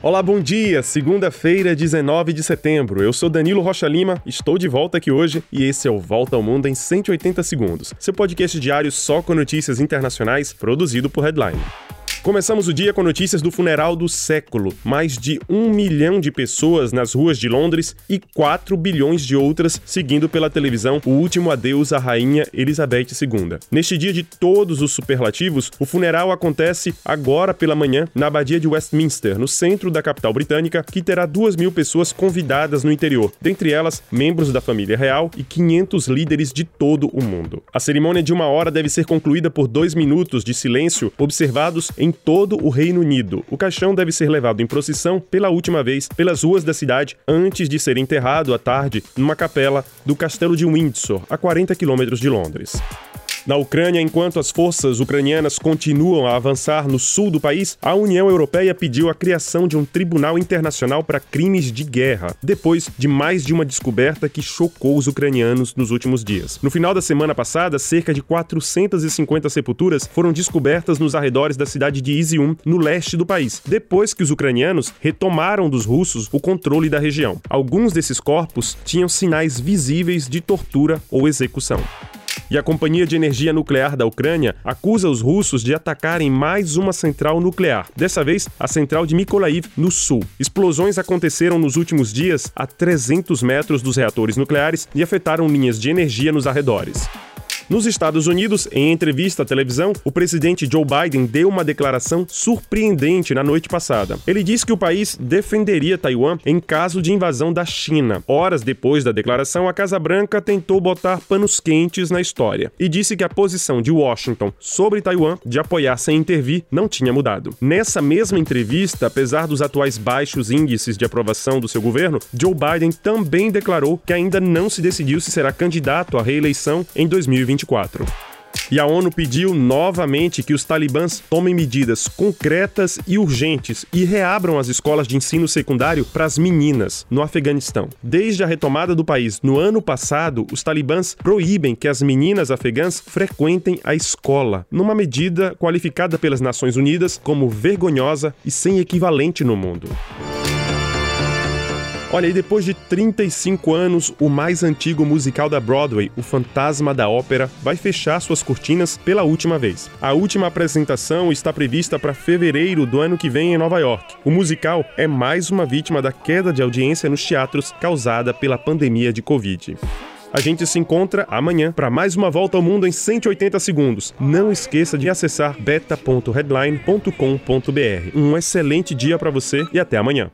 Olá, bom dia! Segunda-feira, 19 de setembro. Eu sou Danilo Rocha Lima, estou de volta aqui hoje e esse é o Volta ao Mundo em 180 Segundos, seu podcast diário só com notícias internacionais, produzido por Headline. Começamos o dia com notícias do funeral do século. Mais de um milhão de pessoas nas ruas de Londres e 4 bilhões de outras seguindo pela televisão o último adeus à rainha Elizabeth II. Neste dia de todos os superlativos, o funeral acontece agora pela manhã na Abadia de Westminster, no centro da capital britânica, que terá duas mil pessoas convidadas no interior, dentre elas membros da família real e 500 líderes de todo o mundo. A cerimônia de uma hora deve ser concluída por dois minutos de silêncio observados em todo o Reino Unido. O caixão deve ser levado em procissão pela última vez pelas ruas da cidade antes de ser enterrado à tarde numa capela do Castelo de Windsor, a 40 quilômetros de Londres. Na Ucrânia, enquanto as forças ucranianas continuam a avançar no sul do país, a União Europeia pediu a criação de um tribunal internacional para crimes de guerra, depois de mais de uma descoberta que chocou os ucranianos nos últimos dias. No final da semana passada, cerca de 450 sepulturas foram descobertas nos arredores da cidade de Izium, no leste do país, depois que os ucranianos retomaram dos russos o controle da região. Alguns desses corpos tinham sinais visíveis de tortura ou execução. E a Companhia de Energia Nuclear da Ucrânia acusa os russos de atacarem mais uma central nuclear, dessa vez a central de Mykolaiv, no sul. Explosões aconteceram nos últimos dias a 300 metros dos reatores nucleares e afetaram linhas de energia nos arredores. Nos Estados Unidos, em entrevista à televisão, o presidente Joe Biden deu uma declaração surpreendente na noite passada. Ele disse que o país defenderia Taiwan em caso de invasão da China. Horas depois da declaração, a Casa Branca tentou botar panos quentes na história e disse que a posição de Washington sobre Taiwan de apoiar sem intervir não tinha mudado. Nessa mesma entrevista, apesar dos atuais baixos índices de aprovação do seu governo, Joe Biden também declarou que ainda não se decidiu se será candidato à reeleição em 2020. 2024. E a ONU pediu novamente que os talibãs tomem medidas concretas e urgentes e reabram as escolas de ensino secundário para as meninas no Afeganistão. Desde a retomada do país no ano passado, os talibãs proíbem que as meninas afegãs frequentem a escola, numa medida qualificada pelas Nações Unidas como vergonhosa e sem equivalente no mundo. Olha, e depois de 35 anos, o mais antigo musical da Broadway, O Fantasma da Ópera, vai fechar suas cortinas pela última vez. A última apresentação está prevista para fevereiro do ano que vem em Nova York. O musical é mais uma vítima da queda de audiência nos teatros causada pela pandemia de Covid. A gente se encontra amanhã para mais uma volta ao mundo em 180 segundos. Não esqueça de acessar beta.headline.com.br. Um excelente dia para você e até amanhã.